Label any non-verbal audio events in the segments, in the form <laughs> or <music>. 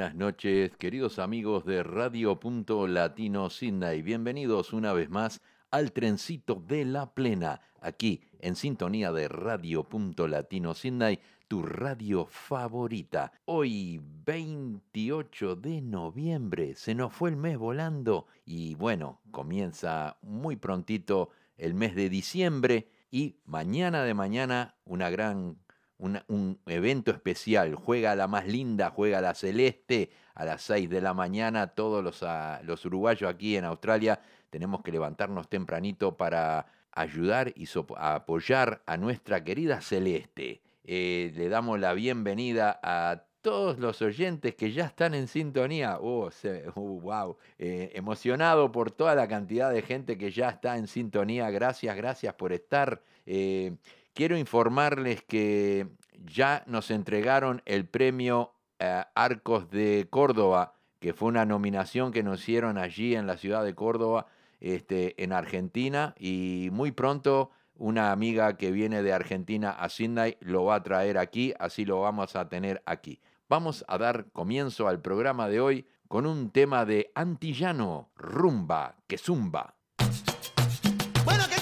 buenas noches, queridos amigos de Radio Punto Latino Sydney. Bienvenidos una vez más al trencito de la plena, aquí en sintonía de Radio Punto Latino Sydney, tu radio favorita. Hoy 28 de noviembre, se nos fue el mes volando y bueno, comienza muy prontito el mes de diciembre y mañana de mañana una gran un evento especial. Juega la más linda, juega la celeste a las 6 de la mañana. Todos los, ah, los uruguayos aquí en Australia tenemos que levantarnos tempranito para ayudar y a apoyar a nuestra querida celeste. Eh, le damos la bienvenida a todos los oyentes que ya están en sintonía. Oh, se- uh, wow. Eh, emocionado por toda la cantidad de gente que ya está en sintonía. Gracias, gracias por estar. Eh, quiero informarles que ya nos entregaron el premio eh, Arcos de Córdoba, que fue una nominación que nos hicieron allí en la ciudad de Córdoba, este, en Argentina, y muy pronto una amiga que viene de Argentina a Sydney lo va a traer aquí, así lo vamos a tener aquí. Vamos a dar comienzo al programa de hoy con un tema de antillano, rumba, que zumba. Bueno, ¿qué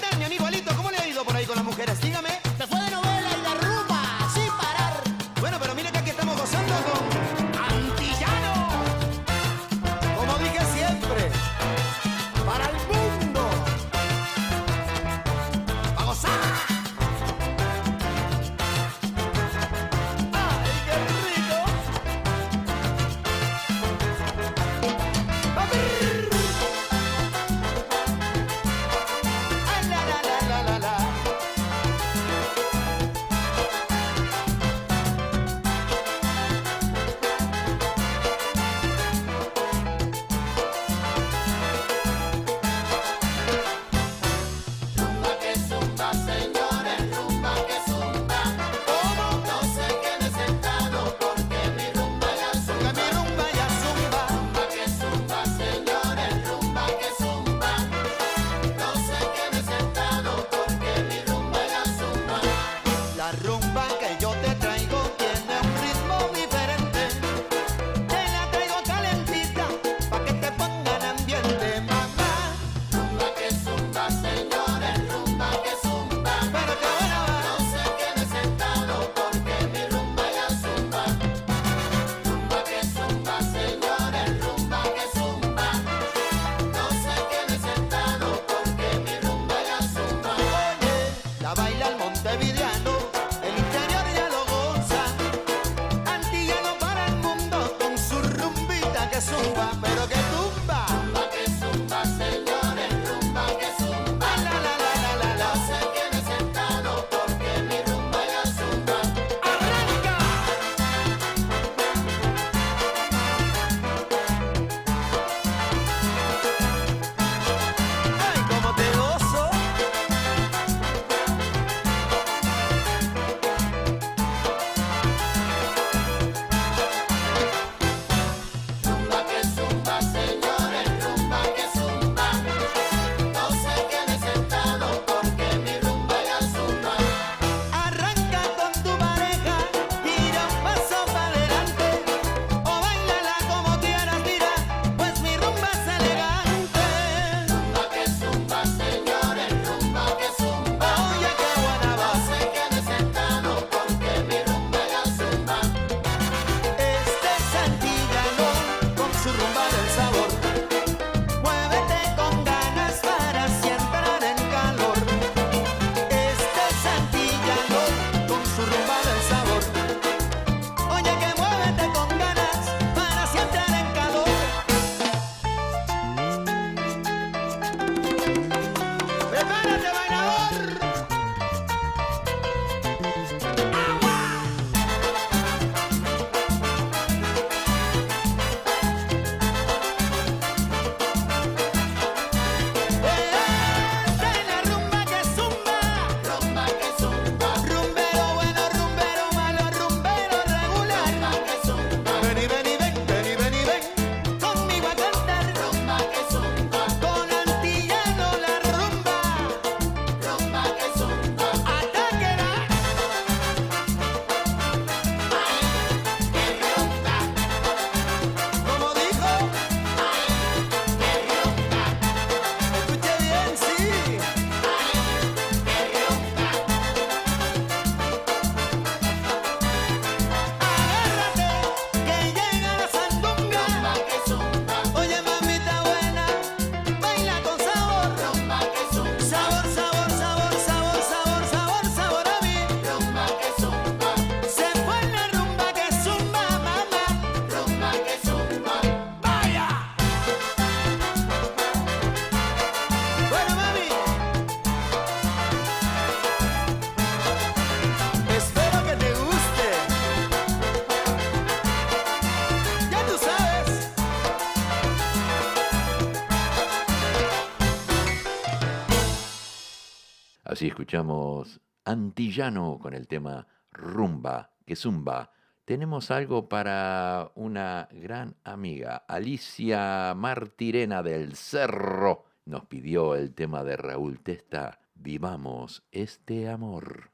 Así escuchamos Antillano con el tema Rumba, que zumba. Tenemos algo para una gran amiga, Alicia Martirena del Cerro. Nos pidió el tema de Raúl Testa, Vivamos este amor.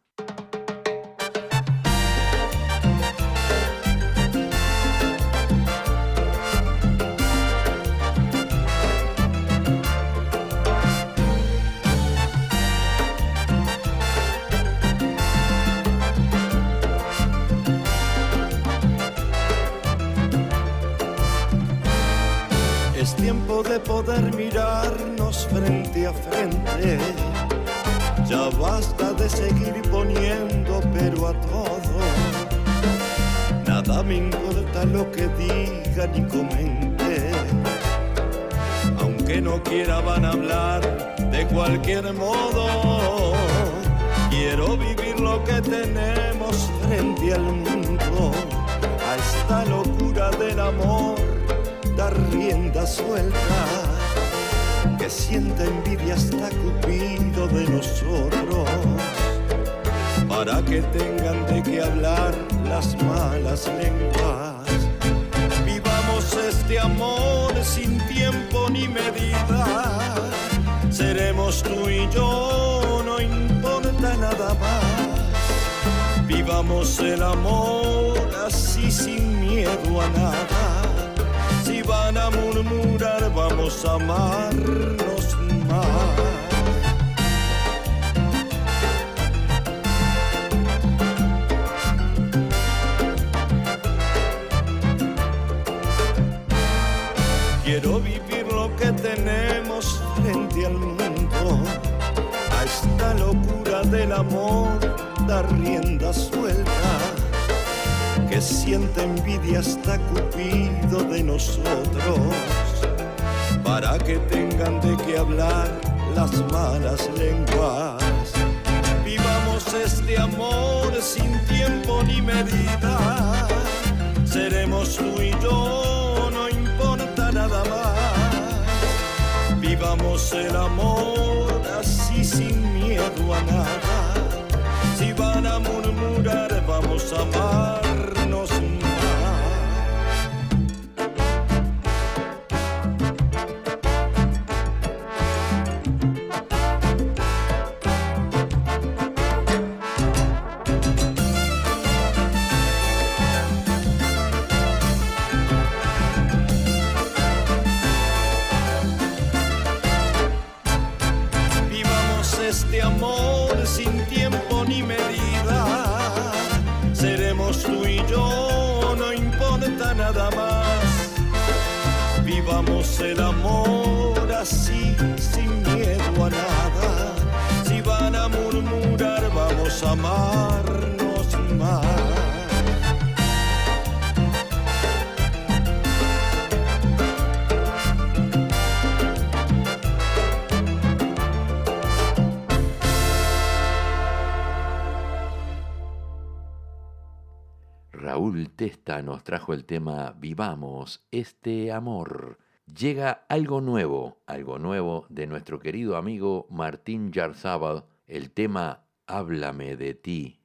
Basta de seguir poniendo pero a todo. Nada me importa lo que digan ni comente. Aunque no quiera van a hablar de cualquier modo. Quiero vivir lo que tenemos frente al mundo. A esta locura del amor dar rienda suelta, que sienta envidia hasta Cupido de nosotros, para que tengan de qué hablar las malas lenguas. Vivamos este amor sin tiempo ni medida, seremos tú y yo, no importa nada más. Vivamos el amor así sin miedo a nada si van a murmurar, vamos a amarnos más. Quiero vivir lo que tenemos frente al mundo. A esta locura del amor, dar rienda suelta que siente envidia hasta Cupido de nosotros, para que tengan de qué hablar las malas lenguas. Vivamos este amor sin tiempo ni medida, seremos tú y yo, no importa nada más. Vivamos el amor así sin miedo a nada. Si van a murmurar, vamos a amarnos trajo el tema Vivamos este amor. Llega algo nuevo, algo nuevo de nuestro querido amigo Martín Yarzábal, el tema Háblame de ti.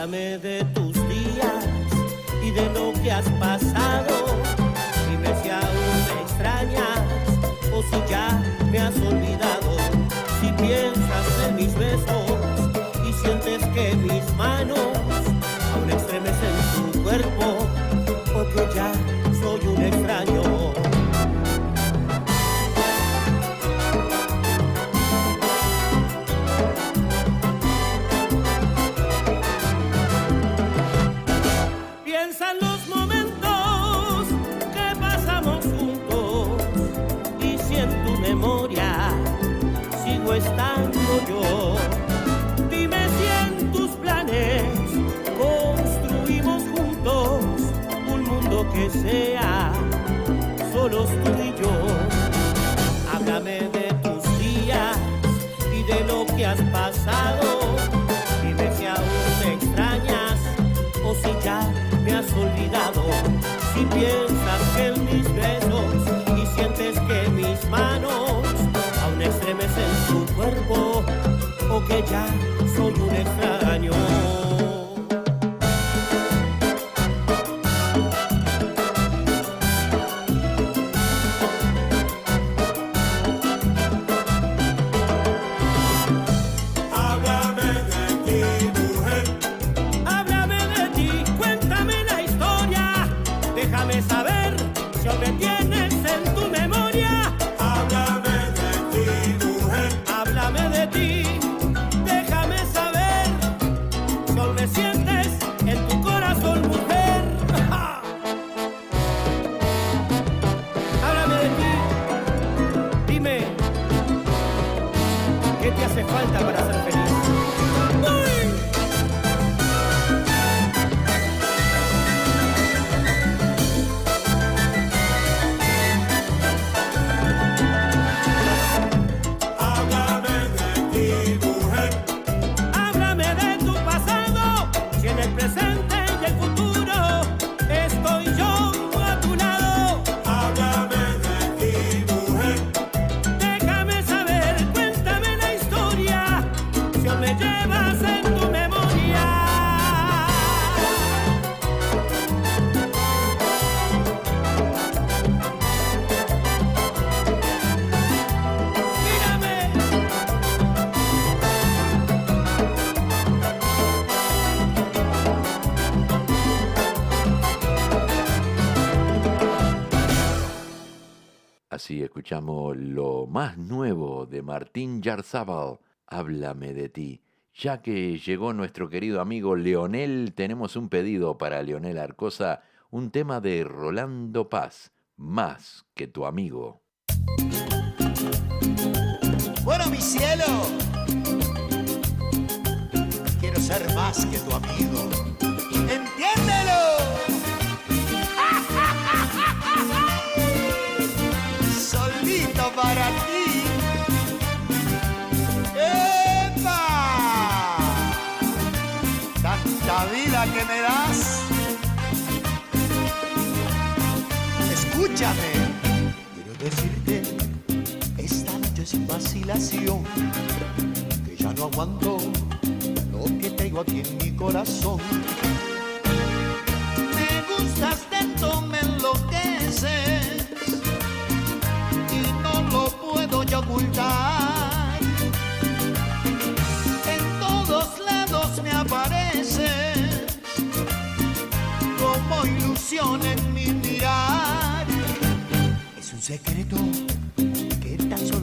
Háblame de tus días y de lo que has pasado. Dime si aún me extrañas o si ya me has olvidado. Si piensas en mis besos y sientes que mis manos aún estremecen tu cuerpo, o que ya sea solos tú y yo. Háblame de tus días y de lo que has pasado. Dime si aún me extrañas o si ya me has olvidado. Si piensas que en mis besos y sientes que mis manos aún estremecen tu cuerpo o que ya soy un extraño. Lo más nuevo de Martín Yarzábal, Háblame de ti. Ya que llegó nuestro querido amigo Leonel, tenemos un pedido para Leonel Arcosa, un tema de Rolando Paz, Más que tu amigo. Bueno, mi cielo, quiero ser más que tu amigo. ¡Entiéndelo! Vacilación que ya no aguanto lo que traigo aquí en mi corazón. Me gustas tanto, me enloqueces y no lo puedo ya ocultar. En todos lados me apareces como ilusión en mi mirar. Es un secreto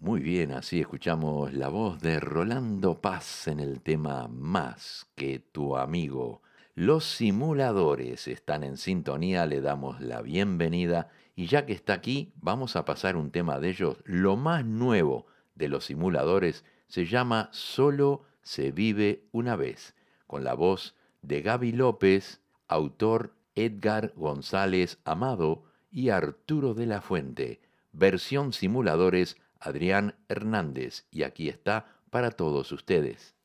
Muy bien, así escuchamos la voz de Rolando Paz en el tema Más que tu amigo. Los simuladores están en sintonía, le damos la bienvenida y ya que está aquí, vamos a pasar un tema de ellos. Lo más nuevo de los simuladores se llama Solo se vive una vez, con la voz de Gaby López, autor Edgar González Amado y Arturo de la Fuente. Versión simuladores Adrián Hernández y aquí está para todos ustedes.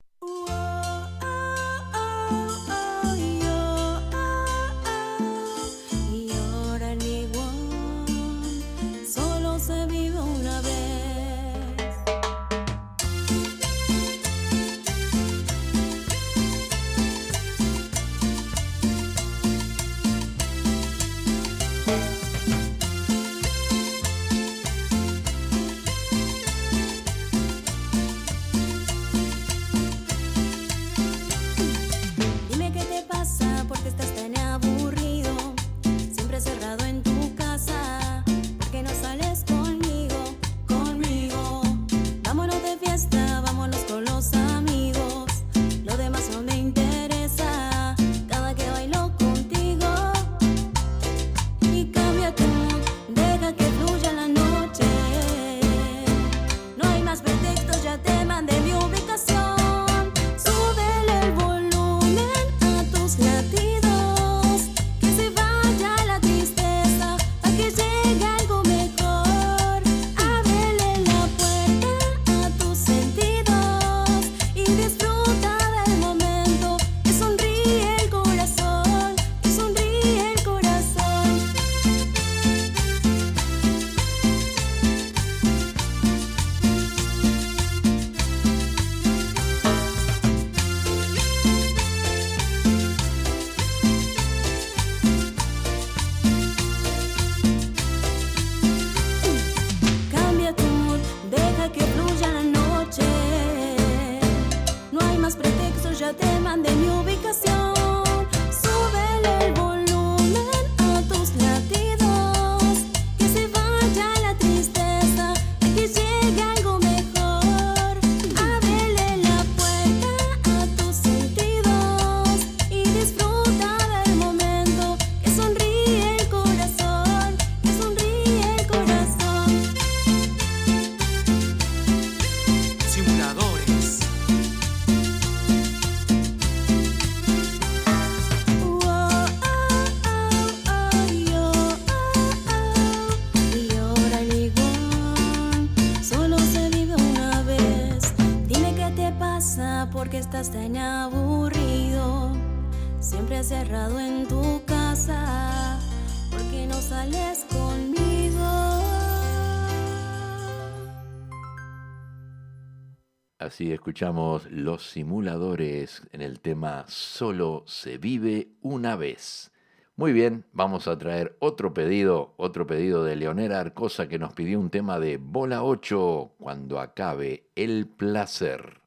Así escuchamos los simuladores en el tema Solo se vive una vez. Muy bien, vamos a traer otro pedido, otro pedido de Leonera Arcosa que nos pidió un tema de Bola 8 cuando acabe el placer.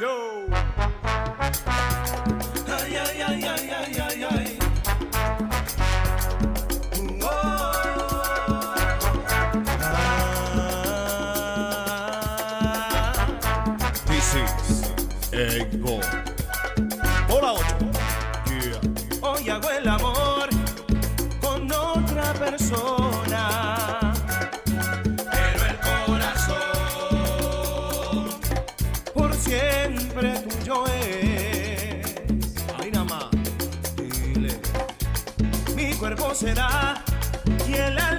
Yo. Hola. Hoy hago el amor con otra persona. Pero el corazón por siempre tuyo es. Ahí nada más. Dile, mi cuerpo será y el alma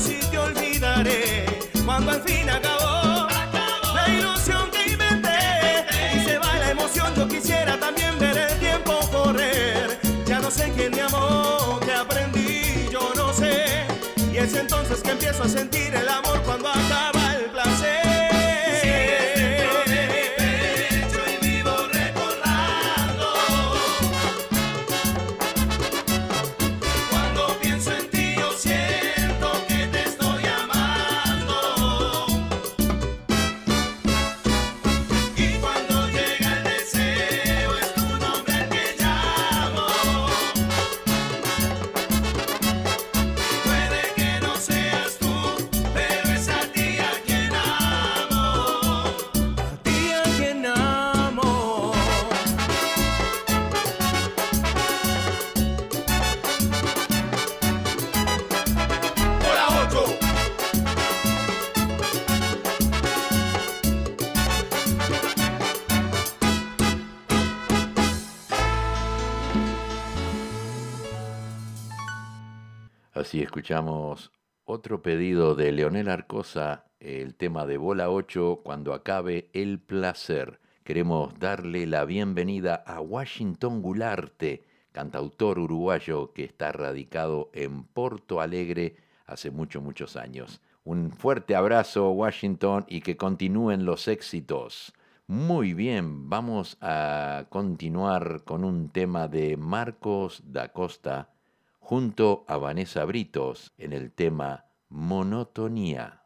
si te olvidaré cuando al fin acabó, acabó. la ilusión que inventé, inventé y se va la emoción yo quisiera también ver el tiempo correr. Ya no sé quién me amó que aprendí yo no sé. Y es entonces que empiezo a sentir el amor cuando acaba. otro pedido de Leonel Arcosa, el tema de Bola 8, cuando acabe el placer. Queremos darle la bienvenida a Washington Gularte, cantautor uruguayo que está radicado en Porto Alegre hace muchos, muchos años. Un fuerte abrazo, Washington, y que continúen los éxitos. Muy bien, vamos a continuar con un tema de Marcos da Costa junto a Vanessa Britos en el tema Monotonía.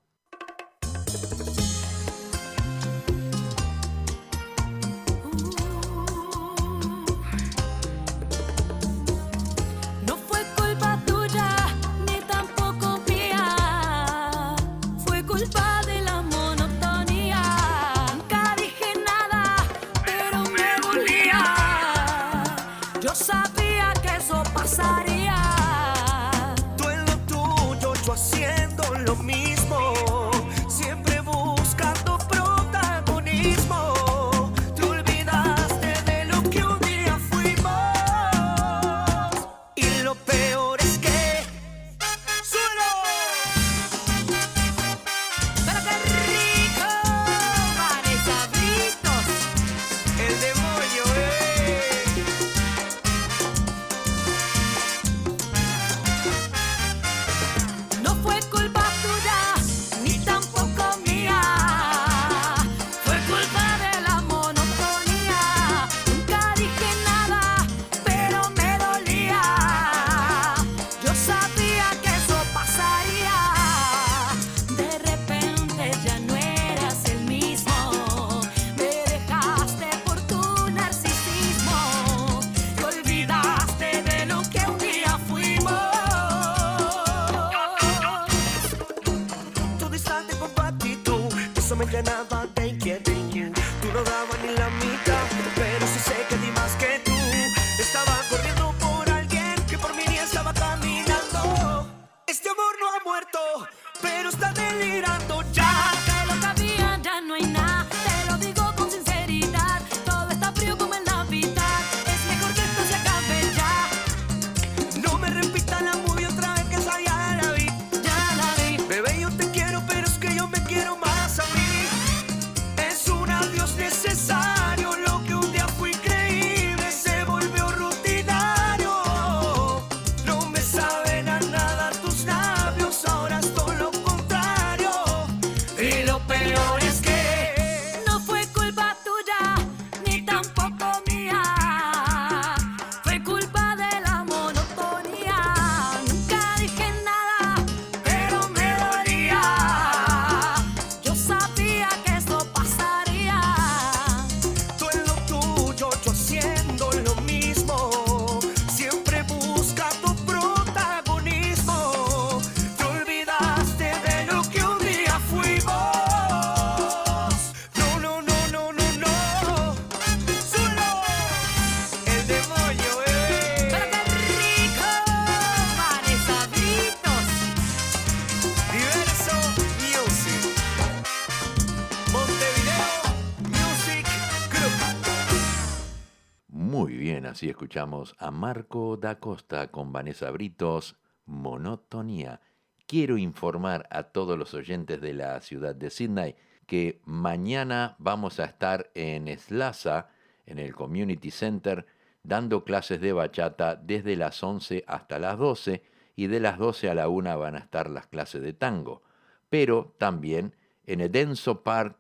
Escuchamos a Marco da Costa con Vanessa Britos, Monotonía. Quiero informar a todos los oyentes de la ciudad de Sydney que mañana vamos a estar en Slaza, en el Community Center, dando clases de bachata desde las 11 hasta las 12 y de las 12 a la 1 van a estar las clases de tango. Pero también en el Denso Park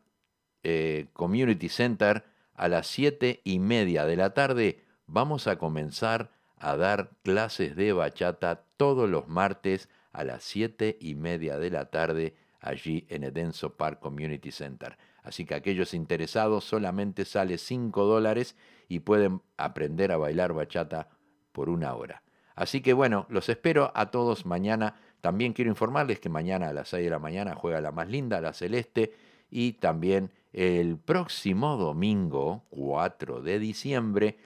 eh, Community Center a las 7 y media de la tarde vamos a comenzar a dar clases de bachata todos los martes a las 7 y media de la tarde allí en Edenso Park Community Center. Así que aquellos interesados solamente sale 5 dólares y pueden aprender a bailar bachata por una hora. Así que bueno, los espero a todos mañana. También quiero informarles que mañana a las 6 de la mañana juega la más linda, la celeste, y también el próximo domingo, 4 de diciembre,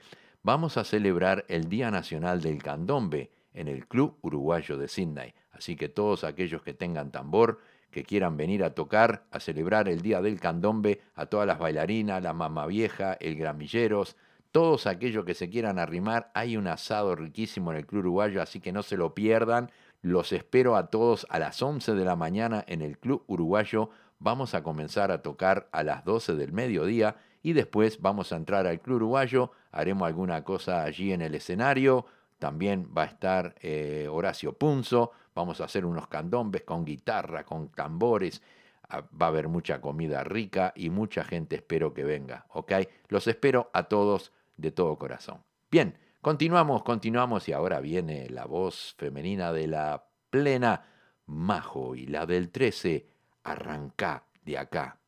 vamos a celebrar el Día Nacional del Candombe en el Club Uruguayo de Sydney. Así que todos aquellos que tengan tambor, que quieran venir a tocar, a celebrar el Día del Candombe, a todas las bailarinas, la mamá vieja, el gramilleros, todos aquellos que se quieran arrimar, hay un asado riquísimo en el Club Uruguayo, así que no se lo pierdan. Los espero a todos a las 11 de la mañana en el Club Uruguayo. Vamos a comenzar a tocar a las 12 del mediodía y después vamos a entrar al Club Uruguayo, haremos alguna cosa allí en el escenario. También va a estar eh, Horacio Punzo, vamos a hacer unos candombes con guitarra, con tambores. Ah, va a haber mucha comida rica y mucha gente espero que venga, ¿ok? Los espero a todos de todo corazón. Bien, continuamos, continuamos y ahora viene la voz femenina de la plena Majo y la del 13, arranca de acá.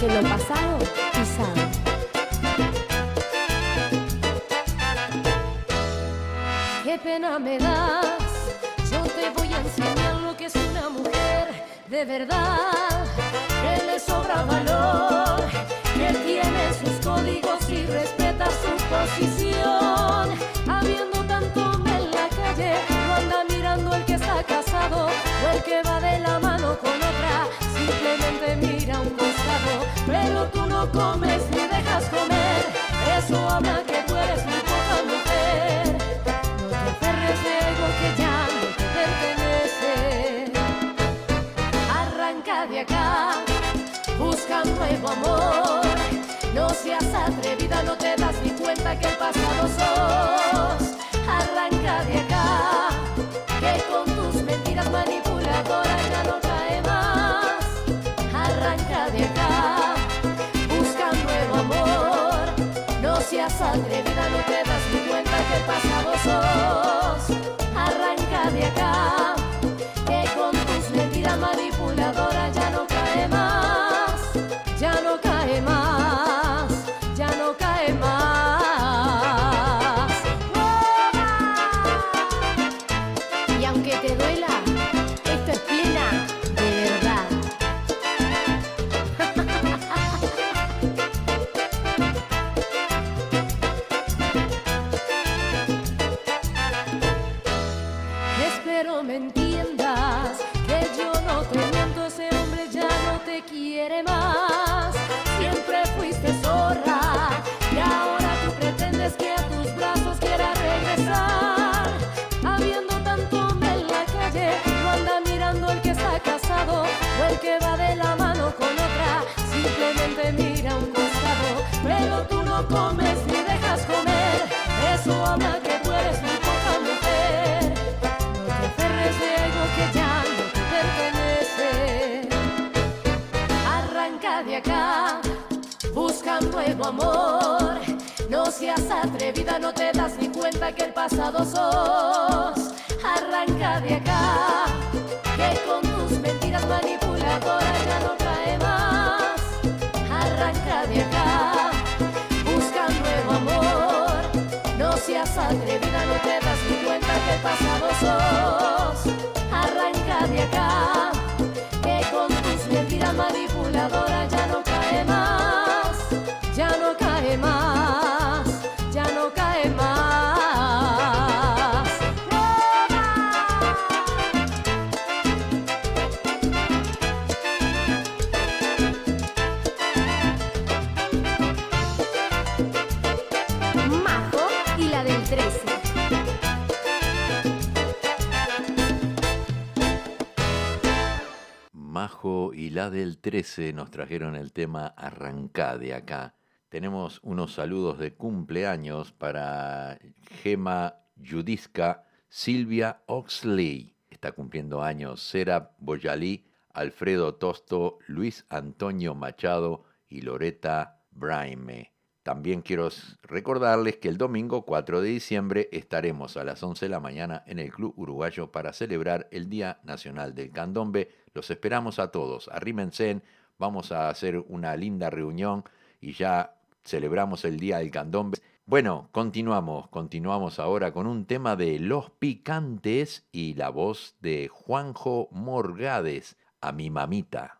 Que lo pasado, pisado. Qué pena me das, yo te voy a enseñar lo que es una mujer de verdad, que le sobra valor, que tiene sus códigos y respeta su posición. Habiendo tanto calle, no anda mirando el que está casado o el que va de la mano con otra, simplemente mira un costado, pero tú no comes ni dejas comer, eso habla que tú eres muy poca mujer. No te aferres de algo que ya no te pertenece. Arranca de acá, busca un nuevo amor. No seas atrevida, no te das ni cuenta que el pasado sos. Manipuladoras ya no cae más. Arranca de acá, busca un nuevo amor. No seas atrevida, no te das ni cuenta que pasado sos. Arranca de acá, pasado. Y la del 13 nos trajeron el tema Arrancá de acá. Tenemos unos saludos de cumpleaños para Gema Judisca, Silvia Oxley, está cumpliendo años, Sera Boyalí, Alfredo Tosto, Luis Antonio Machado y Loreta Braime. También quiero recordarles que el domingo 4 de diciembre estaremos a las 11 de la mañana en el Club Uruguayo para celebrar el Día Nacional del Candombe. Los esperamos a todos. Arrímense, vamos a hacer una linda reunión y ya celebramos el Día del Candombe. Bueno, continuamos, continuamos ahora con un tema de Los Picantes y la voz de Juanjo Morgades, a mi mamita.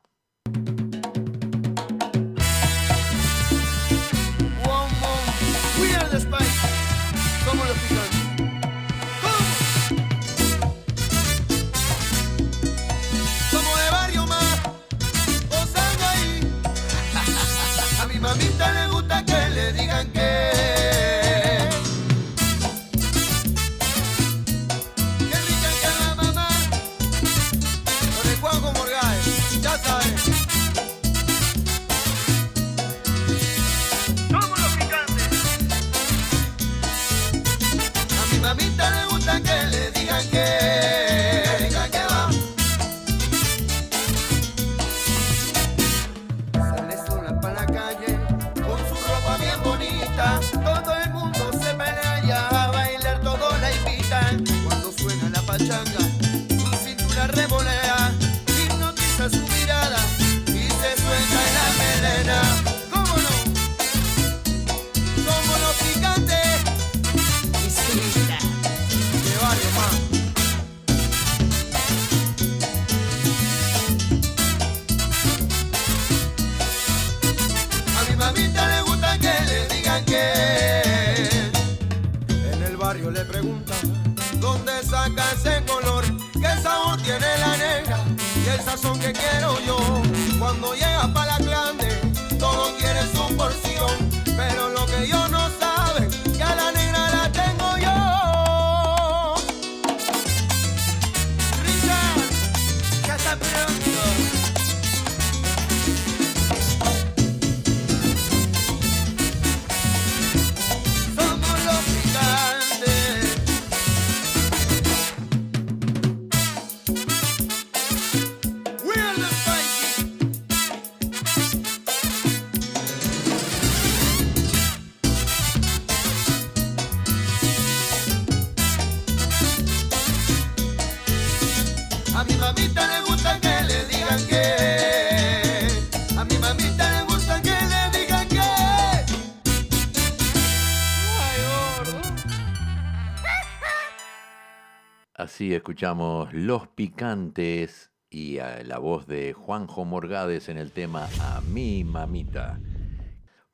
Así escuchamos Los Picantes y eh, la voz de Juanjo Morgades en el tema A mi mamita.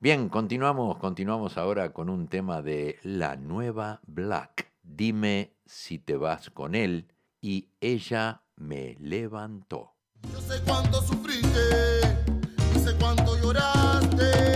Bien, continuamos, continuamos ahora con un tema de la nueva Black. Dime si te vas con él y ella me levantó. Yo sé cuánto sufriste, yo sé cuánto lloraste.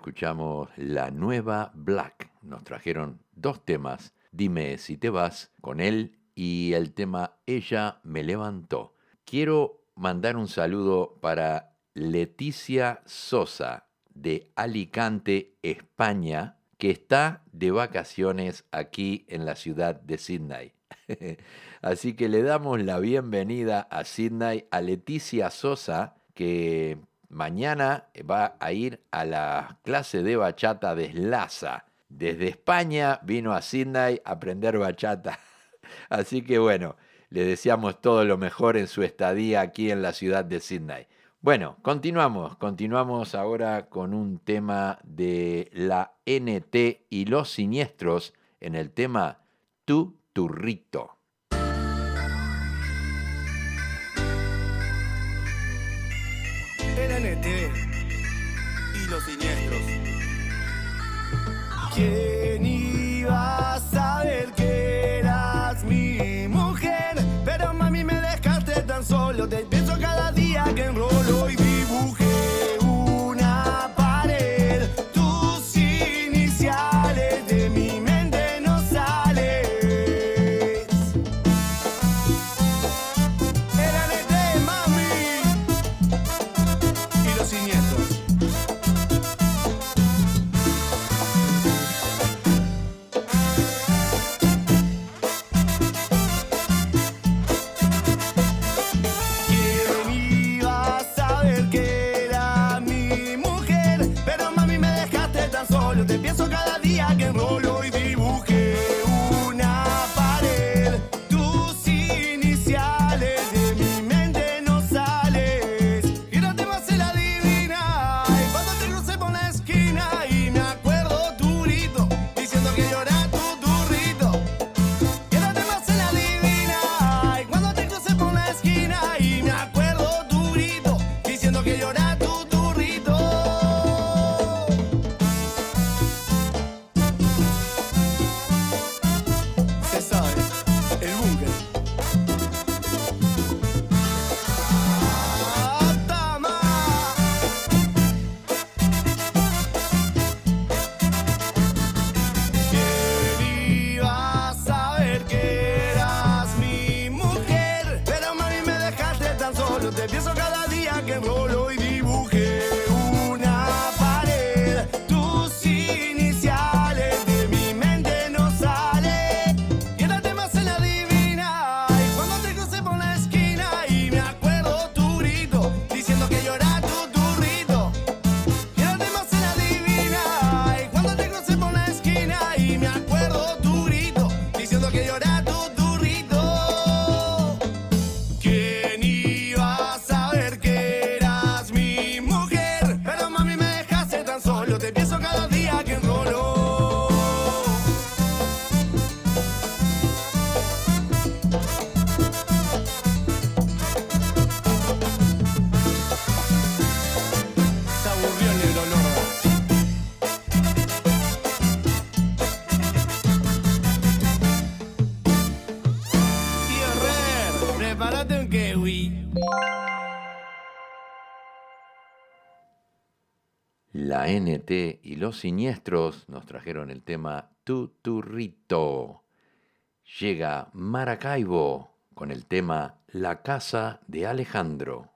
Escuchamos la nueva Black. Nos trajeron dos temas. Dime si te vas con él y el tema Ella me levantó. Quiero mandar un saludo para Leticia Sosa de Alicante, España, que está de vacaciones aquí en la ciudad de Sydney. <laughs> Así que le damos la bienvenida a Sydney a Leticia Sosa, que mañana va a ir a la clase de bachata de Slaza. Desde España vino a Sydney a aprender bachata. <laughs> Así que bueno, le deseamos todo lo mejor en su estadía aquí en la ciudad de Sydney. Bueno, continuamos, continuamos ahora con un tema de la NT y los siniestros en el tema Tu Turrito. NT y los siniestros. ¿Quién iba a saber que eras mi mujer? Pero mami me dejaste tan solo. Te NT y los siniestros nos trajeron el tema Tu Turrito. Llega Maracaibo con el tema La casa de Alejandro.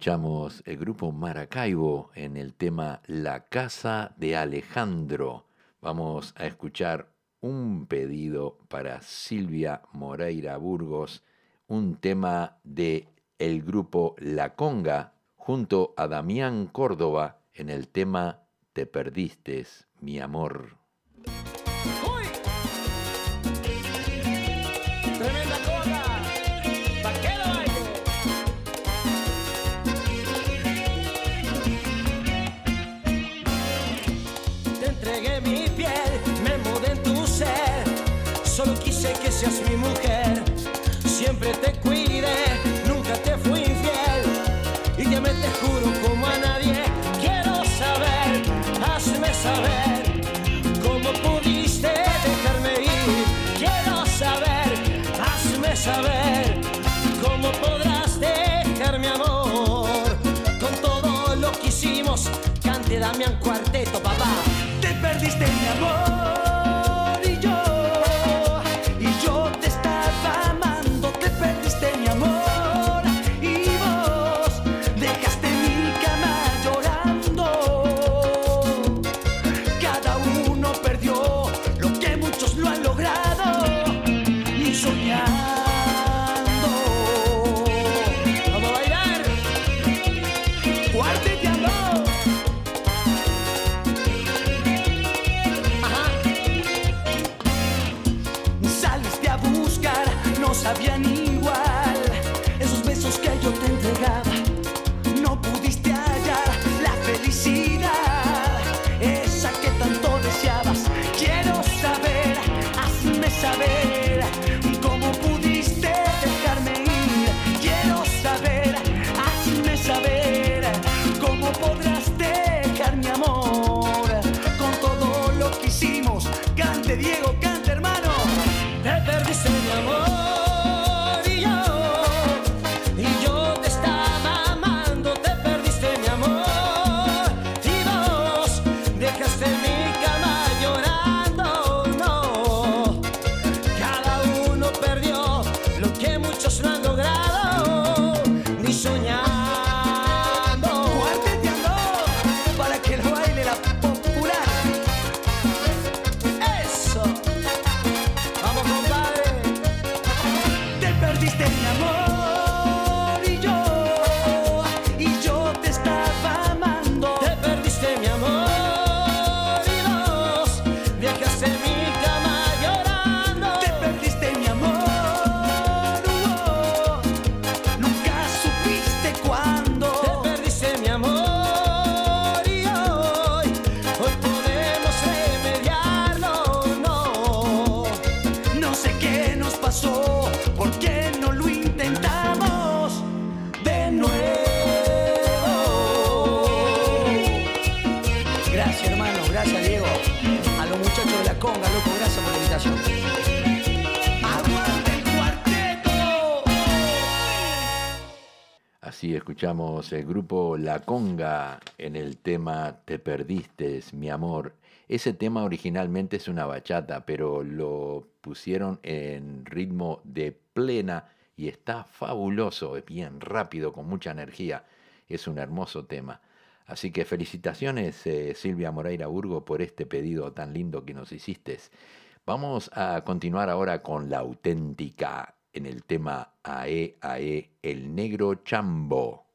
Escuchamos el grupo Maracaibo en el tema La Casa de Alejandro. Vamos a escuchar un pedido para Silvia Moreira Burgos, un tema de el grupo La Conga junto a Damián Córdoba en el tema Te perdiste, mi amor. Seas mi mujer. Siempre te cuidé, nunca te fui infiel. Y ya me te juro como a nadie. Quiero saber, hazme saber cómo pudiste dejarme ir. Quiero saber, hazme saber cómo podrás dejar mi amor. Con todo lo que hicimos, cante Damián Cuarteto, papá. Te perdiste mi amor escuchamos el grupo La Conga en el tema Te perdiste, mi amor. Ese tema originalmente es una bachata, pero lo pusieron en ritmo de plena y está fabuloso, bien rápido, con mucha energía. Es un hermoso tema. Así que felicitaciones eh, Silvia Moreira Burgo por este pedido tan lindo que nos hiciste. Vamos a continuar ahora con la auténtica en el tema AE AE, el negro chambo.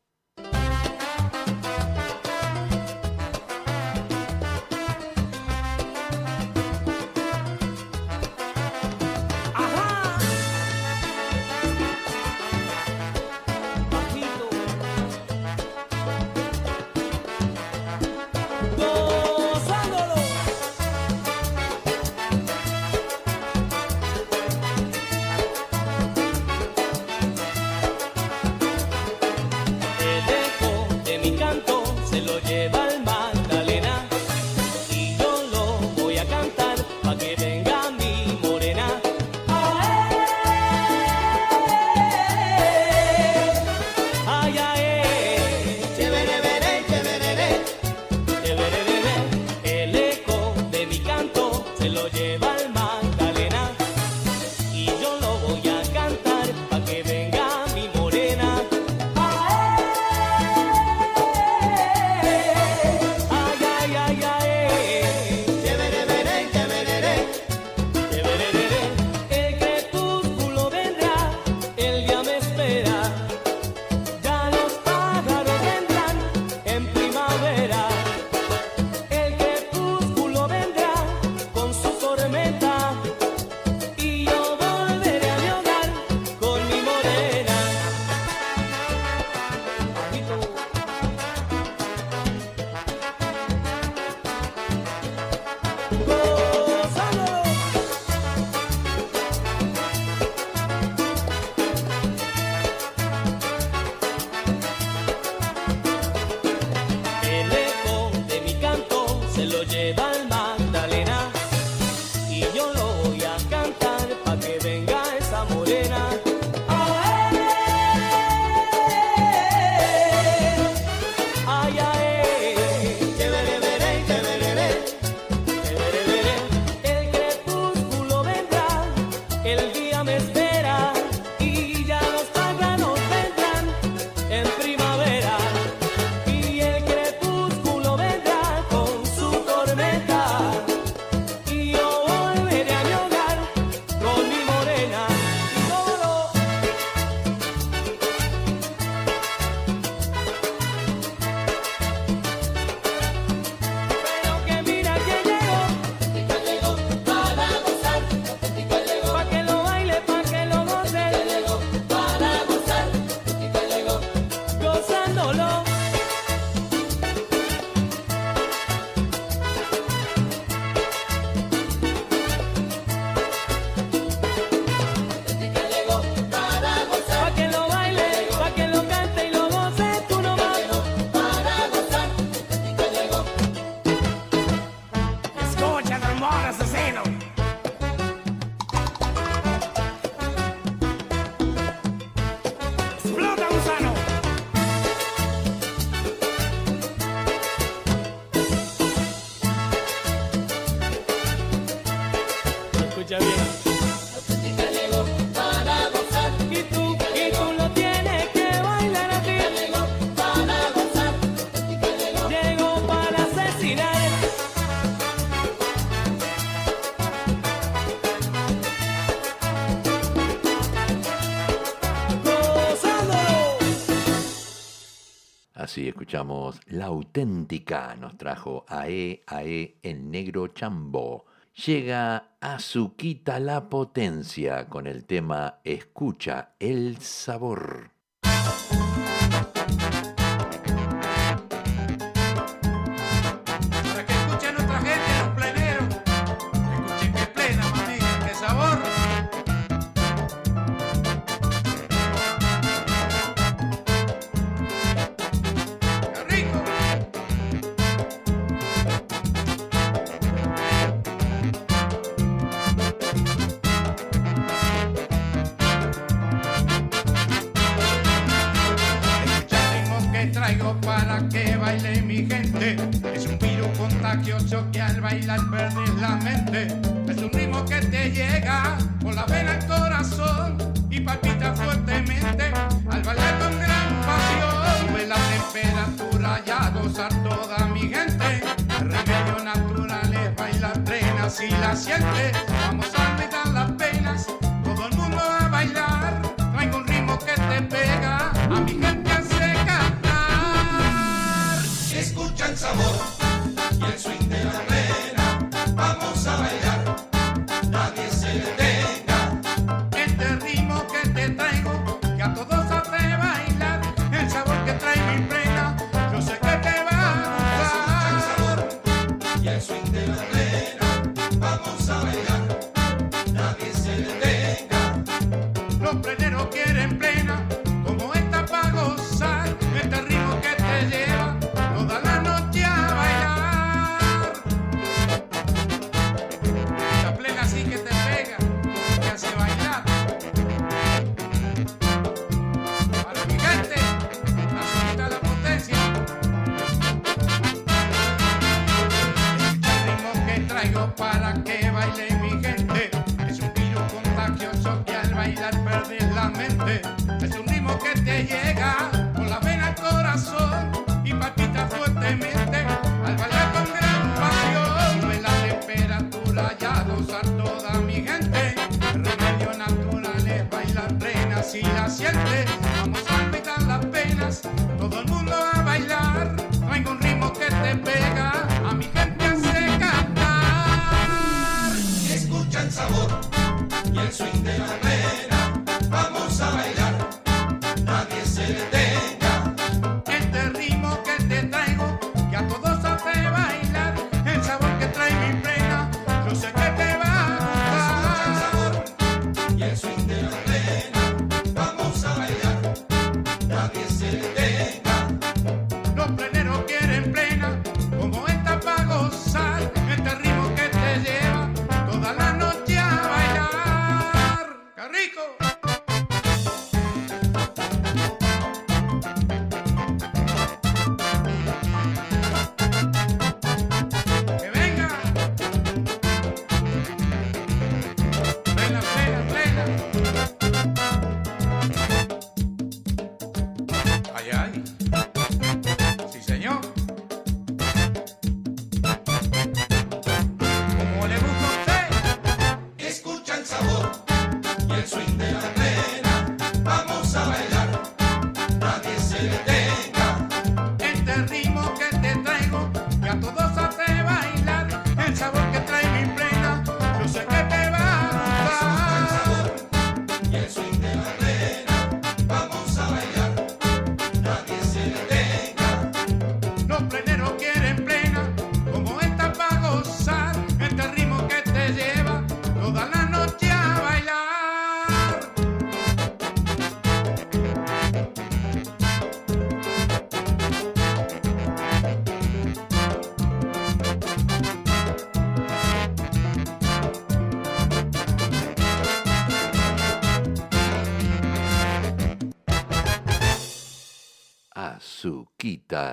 La auténtica, nos trajo AE AE el negro chambo. Llega Azuquita la potencia con el tema Escucha el sabor. siempre.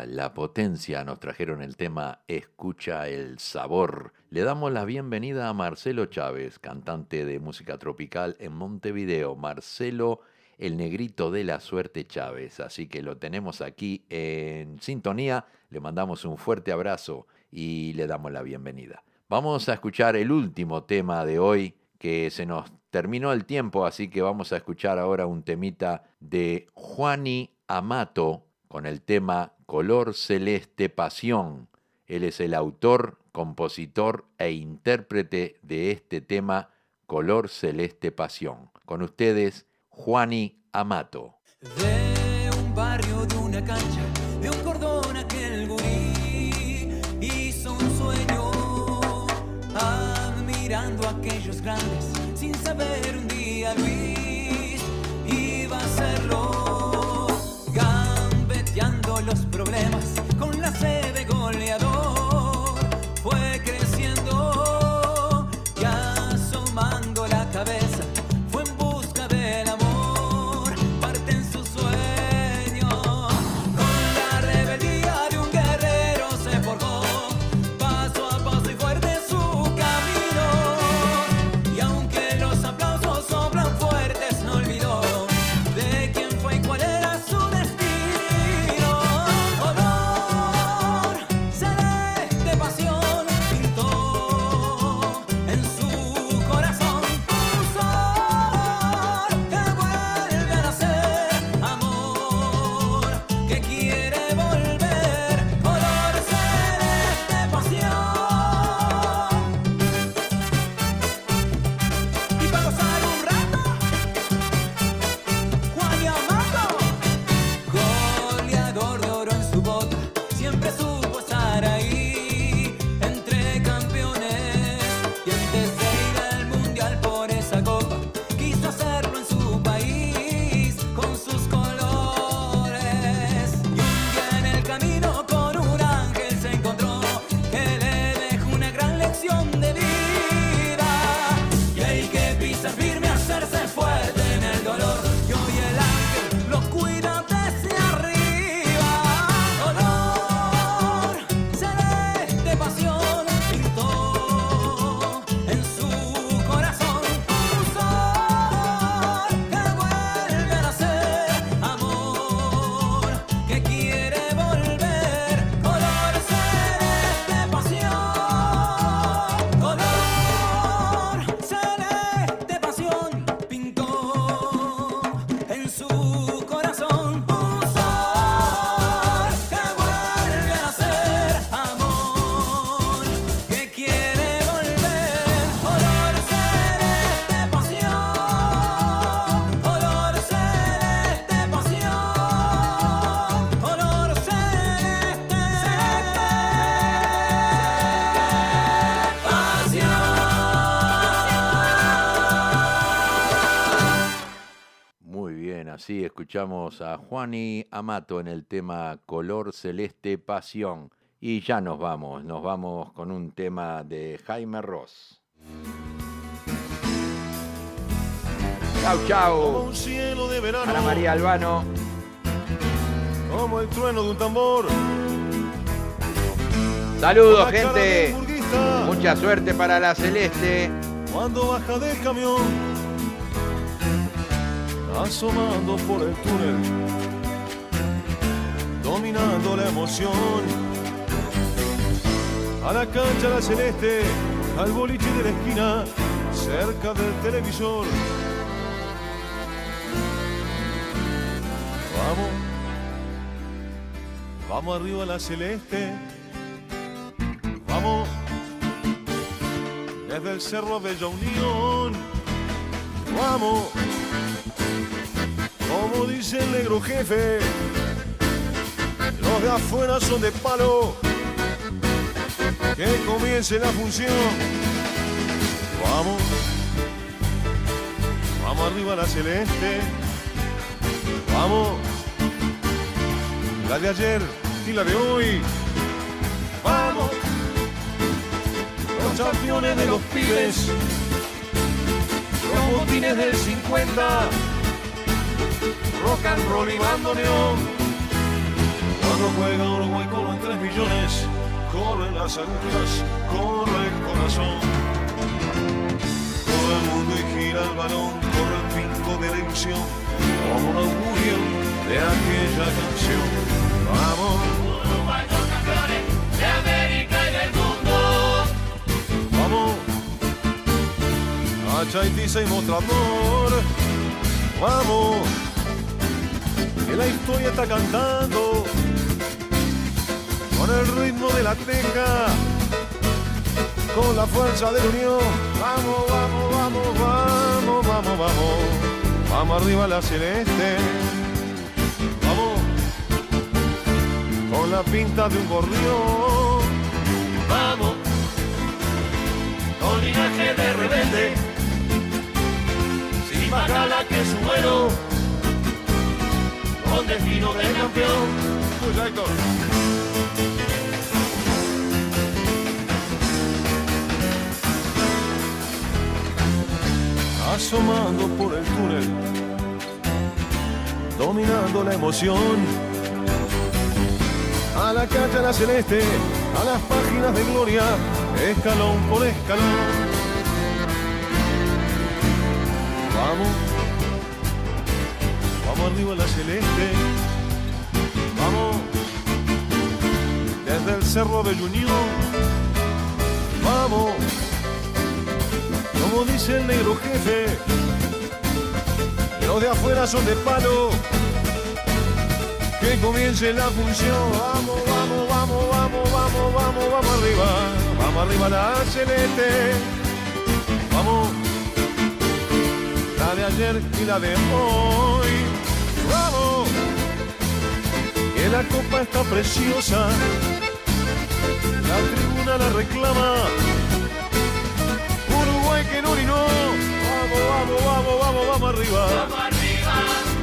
La potencia, nos trajeron el tema Escucha el sabor. Le damos la bienvenida a Marcelo Chávez, cantante de música tropical en Montevideo. Marcelo, el negrito de la suerte Chávez. Así que lo tenemos aquí en sintonía. Le mandamos un fuerte abrazo y le damos la bienvenida. Vamos a escuchar el último tema de hoy que se nos terminó el tiempo, así que vamos a escuchar ahora un temita de Juani Amato con el tema Color Celeste Pasión. Él es el autor, compositor e intérprete de este tema Color Celeste Pasión. Con ustedes, Juani Amato. De un barrio, de una cancha, de un cordón aquel gurí hizo un sueño admirando a aquellos grandes sin saber los problemas con la sed de así escuchamos a Juani Amato en el tema Color Celeste Pasión. Y ya nos vamos, nos vamos con un tema de Jaime Ross. Chau, Como chau. un cielo de verano, Ana María Albano. como el trueno de un tambor. Saludos, gente. Mucha suerte para la Celeste. Cuando baja del camión, asomando por el túnel, dominando la emoción. A la cancha la celeste, al boliche de la esquina, cerca del televisor. Vamos, vamos arriba la celeste. Vamos desde el cerro Bella Unión. Vamos, dice el negro jefe, los de afuera son de palo. Que comience la función. Vamos, vamos arriba la celeste. Vamos, la de ayer y la de hoy. Vamos los campeones de los pibes, los botines del 50, rock and roll y bandoneón. Cuando juega Uruguay corren 3 millones, corren las agujas, corre el corazón. Corre el mundo y gira el balón, corre el pinco de la ilusión, como un augurio de aquella canción. Vamos. Uruguay los campeones de América y del mundo. Vamos a Chaitiza y Mostrador. Vamos, que la historia está cantando con el ritmo de la teja, con la fuerza de la unión. Vamos, vamos, vamos, vamos, vamos, vamos. Vamos arriba la celeste. Vamos, con la pinta de un gorrión. Vamos, con linaje de rebelde. Sin bacala que su vuelo, de campeón. Héctor. Asomando por el túnel, dominando la emoción. A la calle, la celeste, a las páginas de gloria, escalón por escalón. Vamos, vamos arriba a la celeste. Desde el cerro de Unión. Vamos, como dice el negro jefe, los de afuera son de palo. Que comience la función. Vamos, vamos, vamos, vamos, vamos, vamos, vamos arriba. Vamos arriba la celeste. Vamos, la de ayer y la de hoy. Vamos que la copa está preciosa, la tribuna la reclama, Uruguay que no orinó, vamos, vamos, vamos, vamos, vamos arriba, Vamos arriba,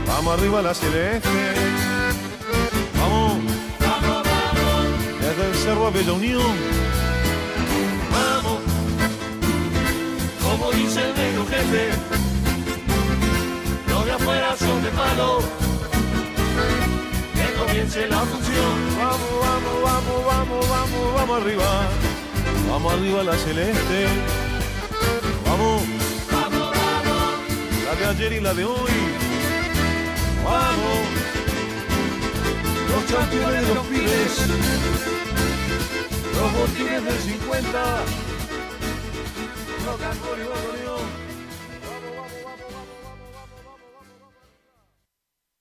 vamos arriba la celeste, vamos, vamos, vamos, desde el cerro a Bella Unión, vamos. Como dice el negro jefe, los de afuera son de palo. Comience la función. vamos, vamos, vamos, vamos, vamos, vamos arriba, vamos arriba la celeste, vamos, Vamos, vamos, la de ayer y la de hoy, vamos, los campeones de los pibes, los botines del 50, rock